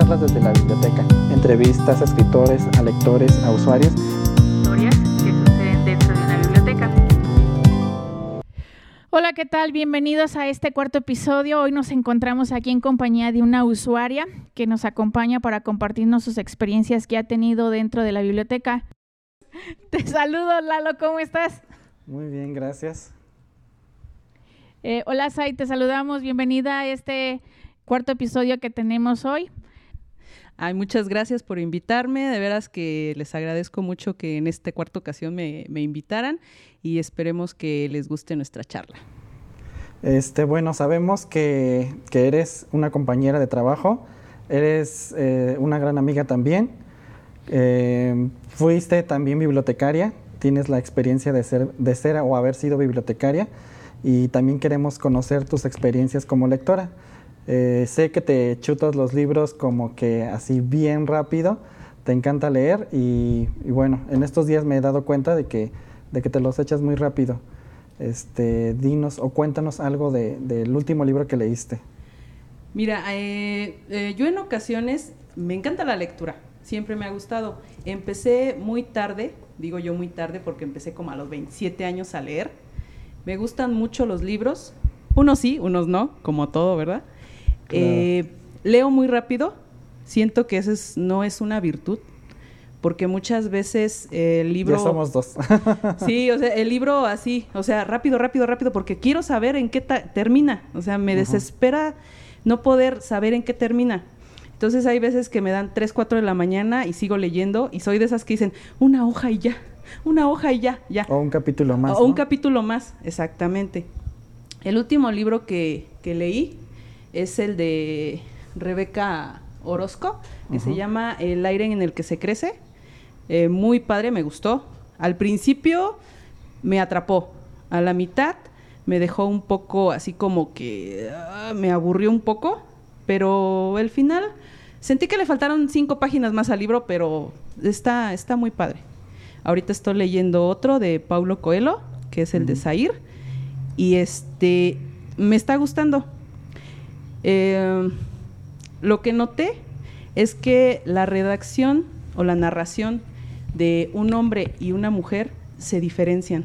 charlas desde la biblioteca, entrevistas a escritores, a lectores, a usuarios. Historias que suceden dentro de una biblioteca. Hola, ¿qué tal? Bienvenidos a este cuarto episodio. Hoy nos encontramos aquí en compañía de una usuaria que nos acompaña para compartirnos sus experiencias que ha tenido dentro de la biblioteca. Te saludo, Lalo, ¿cómo estás? Muy bien, gracias. Eh, hola, Sai, te saludamos. Bienvenida a este cuarto episodio que tenemos hoy. Ay, muchas gracias por invitarme. De veras que les agradezco mucho que en esta cuarta ocasión me, invitaran y esperemos que les guste nuestra charla. Este, bueno, sabemos que, eres una compañera de trabajo, eres eh, una gran amiga también. Eh, fuiste también bibliotecaria, tienes la experiencia de ser, de ser o haber sido bibliotecaria y también queremos conocer tus experiencias como lectora. Eh, sé que te chutas los libros como que así bien rápido, te encanta leer y, bueno, en estos días me he dado cuenta de que, de que te los echas muy rápido. Este, dinos o cuéntanos algo del último libro que leíste. Mira, eh, eh, yo en ocasiones me encanta la lectura, siempre me ha gustado. Empecé muy tarde, digo yo muy tarde porque empecé como a los 27 años a leer. Me gustan mucho los libros, unos sí, unos no, como todo, ¿verdad? Eh, leo muy rápido, siento que eso no es una virtud, porque muchas veces el libro... Ya somos dos. sí, o sea, el libro así, o sea, rápido, rápido, rápido, porque quiero saber en qué termina, o sea, me desespera no poder saber en qué termina. Entonces hay veces que me dan 3, 4 de la mañana y sigo leyendo y soy de esas que dicen, una hoja y ya, una hoja y ya, ya. O un capítulo más. O un capítulo más, exactamente. El último libro que, que leí es el de Rebeca Orozco, que se llama El aire en el que se crece. Eh, muy padre, me gustó. Al principio me atrapó. A la mitad me dejó un poco así como que ah, me aburrió un poco, pero el final sentí que le faltaron cinco páginas más al libro, pero está, está muy padre. Ahorita estoy leyendo otro de Paulo Coelho, que es el de Zair, y este me está gustando. Eh, lo que noté es que la redacción o la narración de un hombre y una mujer se diferencian.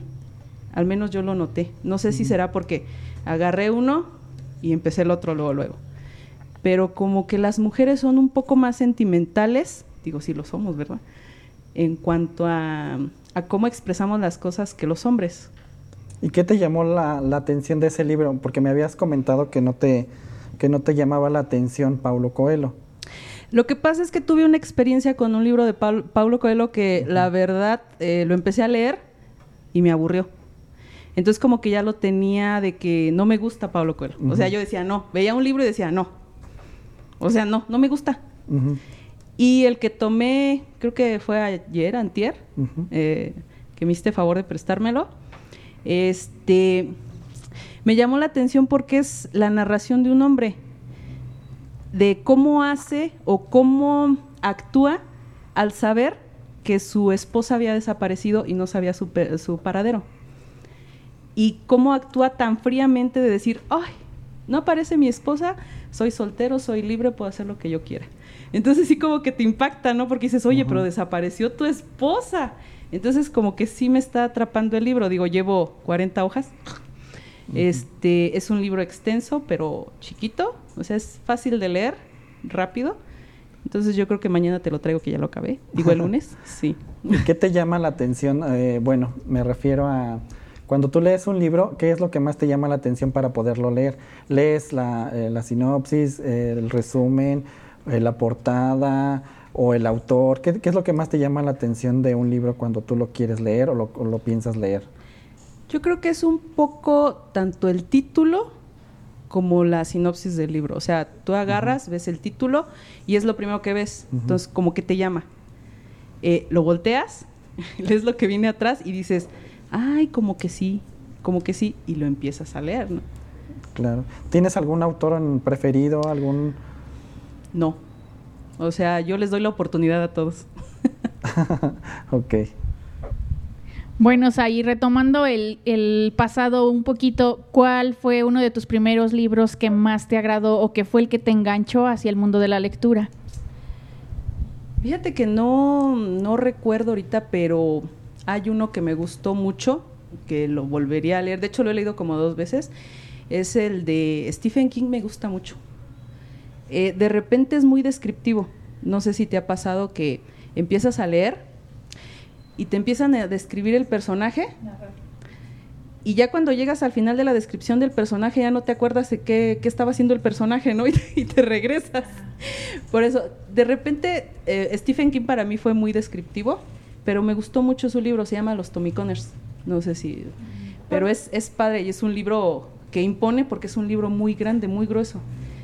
Al menos yo lo noté. No sé si será porque agarré uno y empecé el otro luego, luego. Pero como que las mujeres son un poco más sentimentales, digo, sí lo somos, ¿verdad? En cuanto a, cómo expresamos las cosas que los hombres. ¿Y qué te llamó la, la atención de ese libro? Porque me habías comentado que no te, que no te llamaba la atención Paulo Coelho. Lo que pasa es que tuve una experiencia con un libro de Paulo, Coelho que la verdad eh, lo empecé a leer y me aburrió. Entonces como que ya lo tenía de que no me gusta Pablo Coelho. O sea, yo decía no. Veía un libro y decía no. O sea, no, no me gusta. Y el que tomé, creo que fue ayer, antier, eh, que me hiciste favor de prestármelo, este, me llamó la atención porque es la narración de un hombre, de cómo hace o cómo actúa al saber que su esposa había desaparecido y no sabía su, su paradero. Y cómo actúa tan fríamente de decir, ay, no aparece mi esposa, soy soltero, soy libre, puedo hacer lo que yo quiera. Entonces sí como que te impacta, ¿no? Porque dices, oye, pero desapareció tu esposa. Entonces como que sí me está atrapando el libro. Digo, llevo 40 hojas este es un libro extenso, pero chiquito, o sea, es fácil de leer, rápido. Entonces yo creo que mañana te lo traigo que ya lo acabé. Digo el lunes, sí. ¿Y qué te llama la atención? Eh, bueno, me refiero a cuando tú lees un libro, ¿qué es lo que más te llama la atención para poderlo leer? ¿Lees la, eh, sinopsis, el resumen, eh, la portada o el autor? ¿Qué, es lo que más te llama la atención de un libro cuando tú lo quieres leer o lo piensas leer? Yo creo que es un poco tanto el título como la sinopsis del libro. O sea, tú agarras, ves el título y es lo primero que ves. Entonces, como que te llama. Eh, lo volteas, lees lo que viene atrás y dices, ay, como que sí, como que sí, y lo empiezas a leer, ¿no? Claro. ¿Tienes algún autor preferido, algún...? No. O sea, yo les doy la oportunidad a todos. ok. Bueno, ahí retomando el, pasado un poquito, ¿cuál fue uno de tus primeros libros que más te agradó o que fue el que te enganchó hacia el mundo de la lectura? Fíjate que no, no recuerdo ahorita, pero hay uno que me gustó mucho, que lo volvería a leer. De hecho, lo he leído como dos veces. Es el de Stephen King, me gusta mucho. Eh, de repente es muy descriptivo. No sé si te ha pasado que empiezas a leer y te empiezan a describir el personaje. Y ya cuando llegas al final de la descripción del personaje ya no te acuerdas de qué, qué estaba haciendo el personaje, ¿no? Y te, regresas. Por eso, de repente, eh, Stephen King para mí fue muy descriptivo, pero me gustó mucho su libro, se llama Los Tomiconers. No sé si... Pero es, es padre y es un libro que impone porque es un libro muy grande, muy grueso.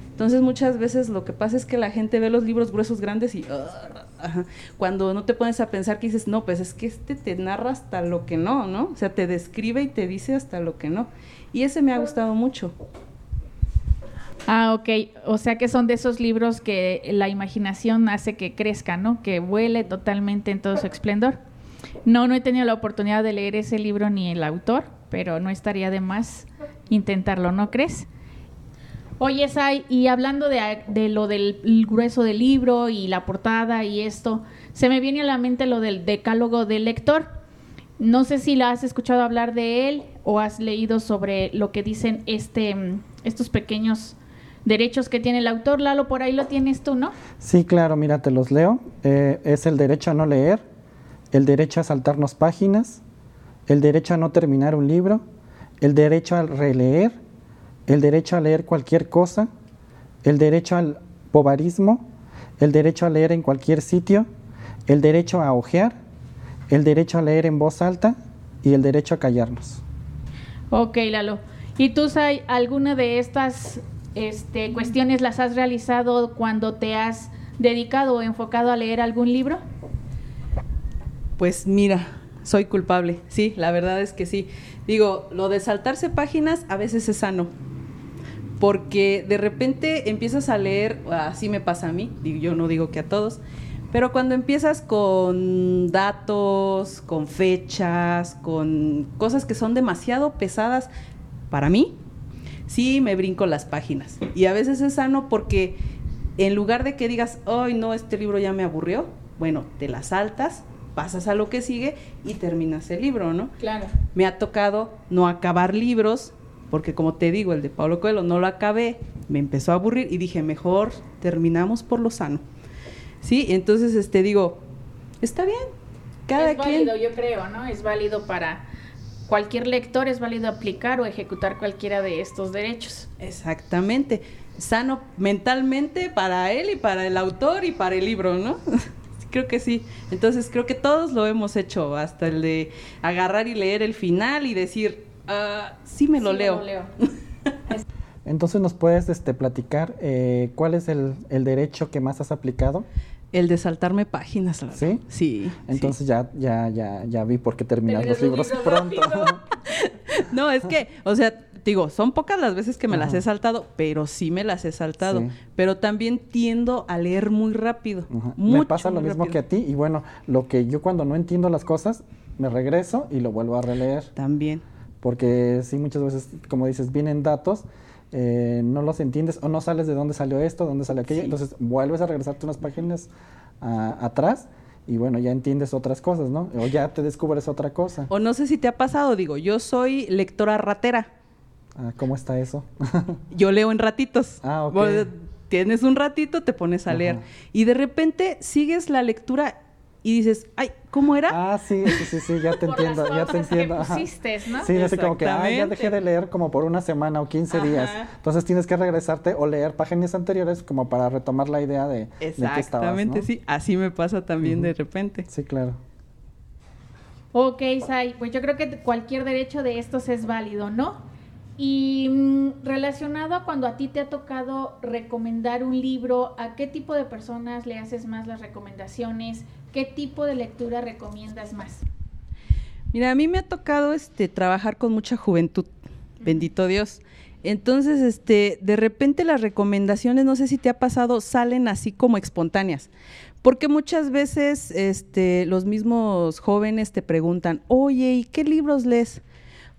Entonces muchas veces lo que pasa es que la gente ve los libros gruesos grandes y cuando no te pones a pensar que dices, no, pues es que este te narra hasta lo que no, ¿no? O sea, te describe y te dice hasta lo que no. Y ese me ha gustado mucho. Ah, ok. O sea que son de esos libros que la imaginación hace que crezca, ¿no? Que vuele totalmente en todo su esplendor. No, no he tenido la oportunidad de leer ese libro ni el autor, pero no estaría de más intentarlo, ¿no crees? Oye, Sai, y hablando de, lo del grueso del libro y la portada y esto, se me viene a la mente lo del decálogo del lector. No sé si la has escuchado hablar de él o has leído sobre lo que dicen este, estos pequeños derechos que tiene el autor. Lalo, por ahí lo tienes tú, ¿no? Sí, claro, mira, te los leo. Eh, es el derecho a no leer, el derecho a saltarnos páginas, el derecho a no terminar un libro, el derecho a releer, el derecho a leer cualquier cosa, el derecho al povarismo, el derecho a leer en cualquier sitio, el derecho a ojear, el derecho a leer en voz alta y el derecho a callarnos. Ok, Lalo. ¿Y tú, Sai, alguna de estas este, cuestiones las has realizado cuando te has dedicado o enfocado a leer algún libro? Pues mira, soy culpable, sí, la verdad es que sí. Digo, lo de saltarse páginas a veces es sano, porque de repente empiezas a leer, así me pasa a mí, yo no digo que a todos, pero cuando empiezas con datos, con fechas, con cosas que son demasiado pesadas para mí, sí me brinco las páginas. Y a veces es sano porque en lugar de que digas, ay, no, este libro ya me aburrió, bueno, te las saltas, pasas a lo que sigue y terminas el libro, ¿no? Claro. Me ha tocado no acabar libros porque como te digo, el de Pablo Coelho no lo acabé, me empezó a aburrir y dije, mejor terminamos por lo sano. Sí, entonces este digo, está bien. Cada es válido, yo creo, ¿no? Es válido para cualquier lector, es válido aplicar o ejecutar cualquiera de estos derechos. Exactamente. Sano mentalmente para él y para el autor y para el libro, ¿no? creo que sí. Entonces creo que todos lo hemos hecho, hasta el de agarrar y leer el final y decir, Ah, sí me lo leo. Entonces, ¿nos puedes este, platicar eh, cuál es el, derecho que más has aplicado? El de saltarme páginas, ¿Sí? Sí. Entonces Ya, ya, ya, ya vi por qué terminar los libros pronto. no, es que, o sea, digo, son pocas las veces que me las he saltado, pero sí me las he saltado. Pero también tiendo a leer muy rápido. me pasa lo mismo que a ti. Y bueno, lo que yo cuando no entiendo las cosas, me regreso y lo vuelvo a releer. También porque sí, muchas veces, como dices, vienen datos, eh, no los entiendes o no sales de dónde salió esto, dónde salió aquello, entonces vuelves a regresarte unas páginas atrás y bueno, ya entiendes otras cosas, ¿no? O ya te descubres otra cosa. O no sé si te ha pasado, digo, yo soy lectora ratera. Ah, ¿Cómo está eso? yo leo en ratitos. Ah, ok. Tienes un ratito, te pones a leer. Y de repente sigues la lectura y dices, ay, ¿cómo era? Ah, sí, sí, sí, sí ya te entiendo, ya te entiendo. Que pusiste, ¿no? Sí, así como que, ay, ya dejé de leer como por una semana o 15 días. Entonces tienes que regresarte o leer páginas anteriores como para retomar la idea de, de qué Exactamente, sí. Así me pasa también de repente. Sí, claro. Ok, Sai, pues yo creo que cualquier derecho de estos es válido, ¿no? Y mm, relacionado a cuando a ti te ha tocado recomendar un libro, ¿a qué tipo de personas le haces más las recomendaciones? ¿Qué tipo de lectura recomiendas más? Mira, a mí me ha tocado este trabajar con mucha juventud, bendito Dios. Entonces, este, de repente las recomendaciones, no sé si te ha pasado, salen así como espontáneas. Porque muchas veces este, los mismos jóvenes te preguntan, oye, ¿y qué libros lees?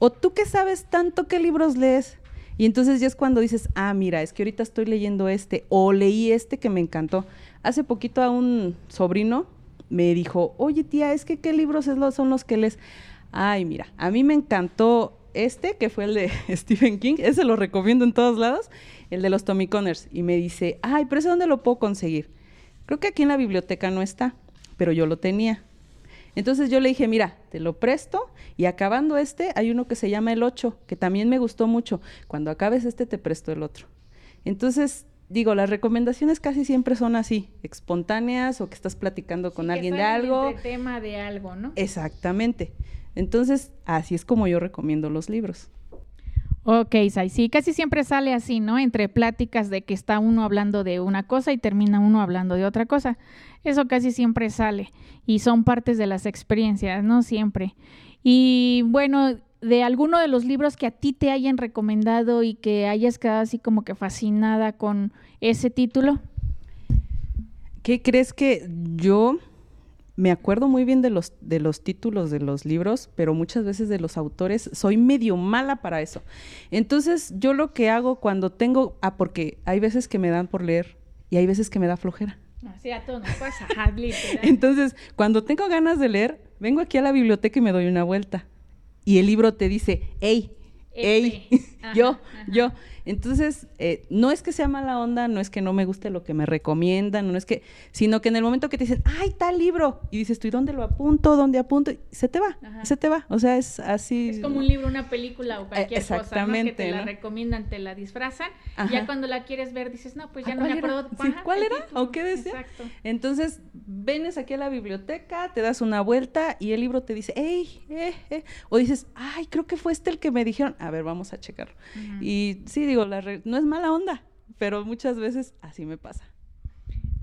O tú que sabes tanto qué libros lees. Y entonces ya es cuando dices, ah, mira, es que ahorita estoy leyendo este o leí este que me encantó. Hace poquito a un sobrino me dijo, oye tía, es que qué libros son los que lees. Ay, mira, a mí me encantó este, que fue el de Stephen King, ese lo recomiendo en todos lados, el de los Tommy Connors. Y me dice, ay, pero ese dónde lo puedo conseguir. Creo que aquí en la biblioteca no está, pero yo lo tenía. Entonces yo le dije, mira, te lo presto y acabando este hay uno que se llama El 8, que también me gustó mucho. Cuando acabes este te presto el otro. Entonces, digo, las recomendaciones casi siempre son así, espontáneas o que estás platicando con alguien de algo. tema de algo, ¿no? Exactamente. Entonces, así es como yo recomiendo los libros. Ok, Sai, sí, casi siempre sale así, ¿no? Entre pláticas de que está uno hablando de una cosa y termina uno hablando de otra cosa. Eso casi siempre sale y son partes de las experiencias, ¿no? Siempre. Y bueno, de alguno de los libros que a ti te hayan recomendado y que hayas quedado así como que fascinada con ese título. ¿Qué crees que yo me acuerdo muy bien de los, de los títulos de los libros, pero muchas veces de los autores soy medio mala para eso. Entonces, yo lo que hago cuando tengo, ah, porque hay veces que me dan por leer y hay veces que me da flojera. Así a todo nos pasa, Entonces, cuando tengo ganas de leer, vengo aquí a la biblioteca y me doy una vuelta. Y el libro te dice, hey, hey, yo, yo. Entonces, eh, no es que sea mala onda, no es que no me guste lo que me recomiendan, no es que, sino que en el momento que te dicen, ay, tal libro, y dices, ¿tú y dónde lo apunto? ¿Dónde apunto? Y se te va, se te va. O sea, es así. Es como un libro, una película o cualquier Exactamente, cosa, Que te la recomiendan, te la disfrazan. Ya cuando la quieres ver, dices, no, pues ya no me acuerdo. ¿Cuál era? ¿O qué decía? Exacto. Entonces, vienes aquí a la biblioteca, te das una vuelta y el libro te dice, hey, eh, eh. O dices, ay, creo que fue este el que me dijeron. A ver, vamos a Y sí, digo, no es mala onda, pero muchas veces así me pasa.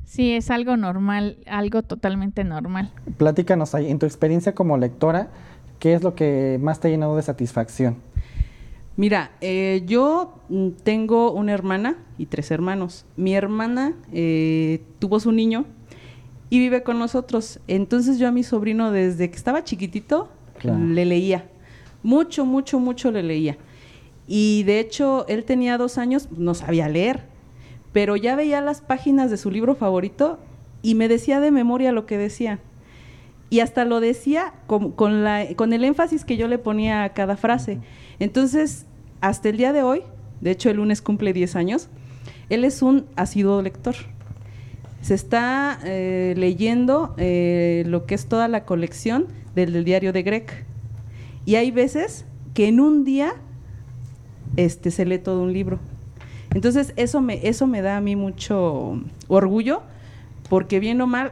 Sí, es algo normal, algo totalmente normal. Platícanos ahí, en tu experiencia como lectora, ¿qué es lo que más te ha llenado de satisfacción? Mira, eh, yo tengo una hermana y tres hermanos. Mi hermana eh, tuvo su niño y vive con nosotros. Entonces yo a mi sobrino desde que estaba chiquitito le leía. Mucho, mucho, mucho le leía. Y de hecho, él tenía dos años, no sabía leer, pero ya veía las páginas de su libro favorito y me decía de memoria lo que decía. Y hasta lo decía con, con, la, con el énfasis que yo le ponía a cada frase. Entonces, hasta el día de hoy, de hecho el lunes cumple 10 años, él es un asiduo lector. Se está eh, leyendo eh, lo que es toda la colección del, del diario de Greg. Y hay veces que en un día este, se lee todo un libro. Entonces, eso me, eso me da a mí mucho orgullo, porque bien o mal,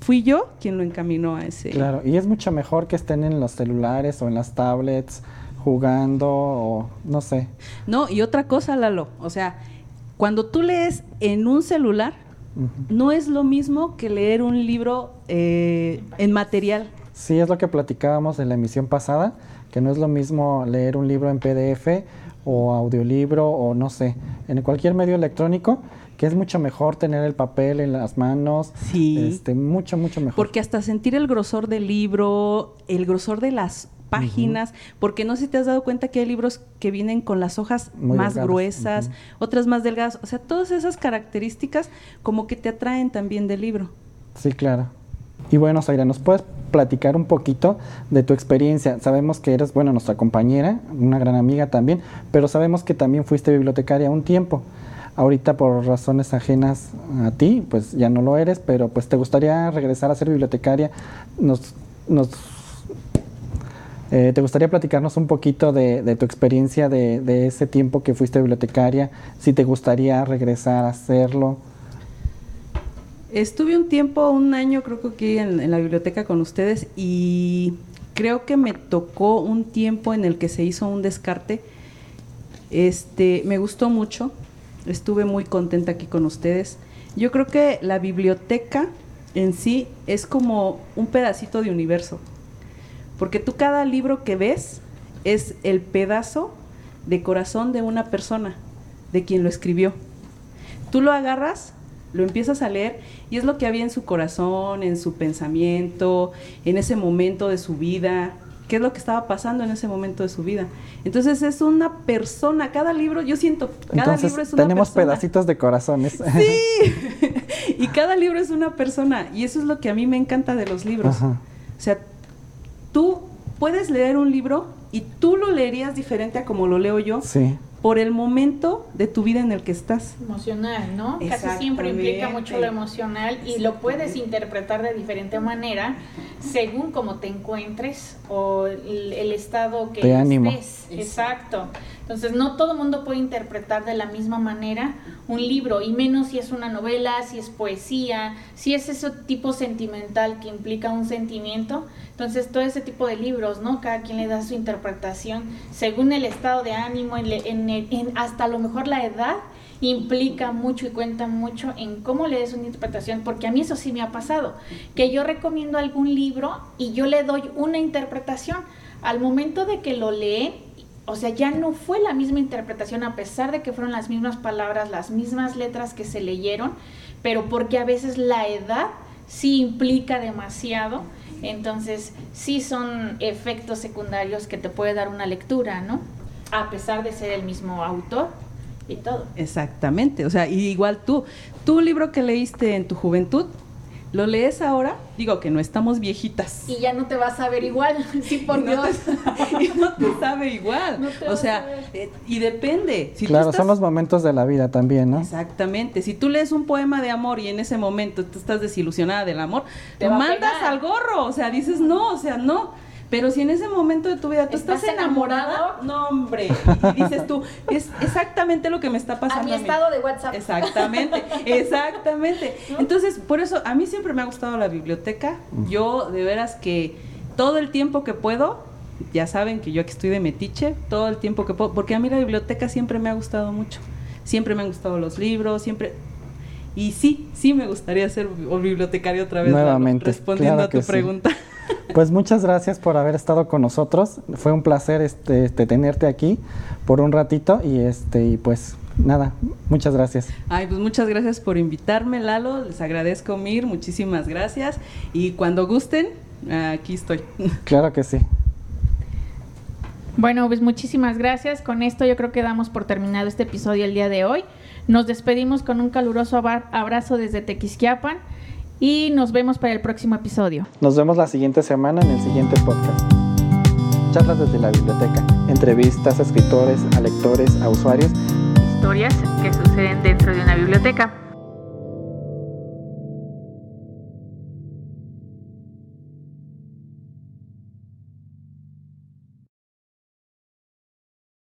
fui yo quien lo encaminó a ese. Claro, y es mucho mejor que estén en los celulares o en las tablets jugando o no sé. No, y otra cosa, Lalo, o sea, cuando tú lees en un celular, no es lo mismo que leer un libro eh, en material. Sí, es lo que platicábamos en la emisión pasada, que no es lo mismo leer un libro en PDF o audiolibro o no sé, en cualquier medio electrónico, que es mucho mejor tener el papel en las manos. Sí. Este, mucho, mucho mejor. Porque hasta sentir el grosor del libro, el grosor de las páginas, porque no sé si te has dado cuenta que hay libros que vienen con las hojas más gruesas, otras más delgadas, o sea, todas esas características como que te atraen también del libro. Sí, claro. Y bueno, Zaira, ¿nos puedes platicar un poquito de tu experiencia? Sabemos que eres, bueno, nuestra compañera, una gran amiga también, pero sabemos que también fuiste bibliotecaria un tiempo. Ahorita por razones ajenas a ti, pues ya no lo eres, pero pues te gustaría regresar a ser bibliotecaria. Nos, nos eh, ¿Te gustaría platicarnos un poquito de, tu experiencia de, de, ese tiempo que fuiste bibliotecaria? Si te gustaría regresar a hacerlo. Estuve un tiempo, un año creo que aquí en, la biblioteca con ustedes y creo que me tocó un tiempo en el que se hizo un descarte. Este, me gustó mucho, estuve muy contenta aquí con ustedes. Yo creo que la biblioteca en sí es como un pedacito de universo, porque tú cada libro que ves es el pedazo de corazón de una persona, de quien lo escribió. Tú lo agarras lo empiezas a leer y es lo que había en su corazón, en su pensamiento, en ese momento de su vida. qué es lo que estaba pasando en ese momento de su vida. Entonces es una persona, cada libro, yo siento, cada Entonces, libro es una tenemos persona. pedacitos de corazones. Sí, y cada libro es una persona, y eso es lo que a mí me encanta de los libros. Ajá. O sea, tú puedes leer un libro y tú lo leerías diferente a como lo leo yo Sí. Por el momento de tu vida en el que estás. emocional, ¿no? Casi siempre implica mucho lo emocional y lo puedes interpretar de diferente manera según cómo te encuentres o el, el estado que De ánimo. estés. Exacto. Entonces, no todo mundo puede interpretar de la misma manera un libro, y menos si es una novela, si es poesía, si es ese tipo sentimental que implica un sentimiento. Entonces, todo ese tipo de libros, ¿no? Cada quien le da su interpretación según el estado de ánimo, en- hasta a lo mejor la edad implica mucho y cuenta mucho en cómo le des una interpretación, porque a mí eso sí me ha pasado, que yo recomiendo algún libro y yo le doy una interpretación. Al momento de que lo leen, o sea, ya no fue la misma interpretación a pesar de que fueron las mismas palabras, las mismas letras que se leyeron, pero porque a veces la edad sí implica demasiado, entonces sí son efectos secundarios que te puede dar una lectura, ¿no? A pesar de ser el mismo autor y todo. Exactamente, o sea, y igual tú, un libro que leíste en tu juventud, lo lees ahora, digo que no estamos viejitas. Y ya no te vas a ver igual, sí, por Y no Dios. te- y no te sabe igual. No te o sea, eh, y depende. Si tú claro, estás- son los momentos de la vida también, ¿no? Exactamente. Si tú lees un poema de amor y en ese momento tú estás desilusionada del amor, Te mandas al gorro. O sea, dices no, o sea, no. Pero si en ese momento de tu vida tú estás, ¿Estás enamorada, enamorado? no, hombre. Y dices tú, es exactamente lo que me está A pasando. mi mí. estado de WhatsApp. Exactamente, exactamente. Entonces, por eso a mí siempre me ha gustado la biblioteca. Yo de veras que todo el tiempo que puedo, ya saben que yo aquí estoy de metiche, todo el tiempo que puedo, porque a mí la biblioteca siempre me ha gustado mucho. Siempre me han gustado los libros, siempre y sí, sí me gustaría ser bi- bibliotecario otra vez, Nuevamente, respondiendo claro a tu sí. pregunta. Pues muchas gracias por haber estado con nosotros. Fue un placer este, este, tenerte aquí por un ratito y este y pues nada, muchas gracias. Ay, pues muchas gracias por invitarme, Lalo. Les agradezco, Mir. Muchísimas gracias. Y cuando gusten, aquí estoy. Claro que sí. Bueno, pues muchísimas gracias. Con esto yo creo que damos por terminado este episodio el día de hoy. Nos despedimos con un caluroso abra- abrazo desde Tequisquiapan y nos vemos para el próximo episodio. Nos vemos la siguiente semana en el siguiente podcast. Charlas desde la biblioteca. Entrevistas a escritores, a lectores, a usuarios Historias que suceden dentro de una biblioteca.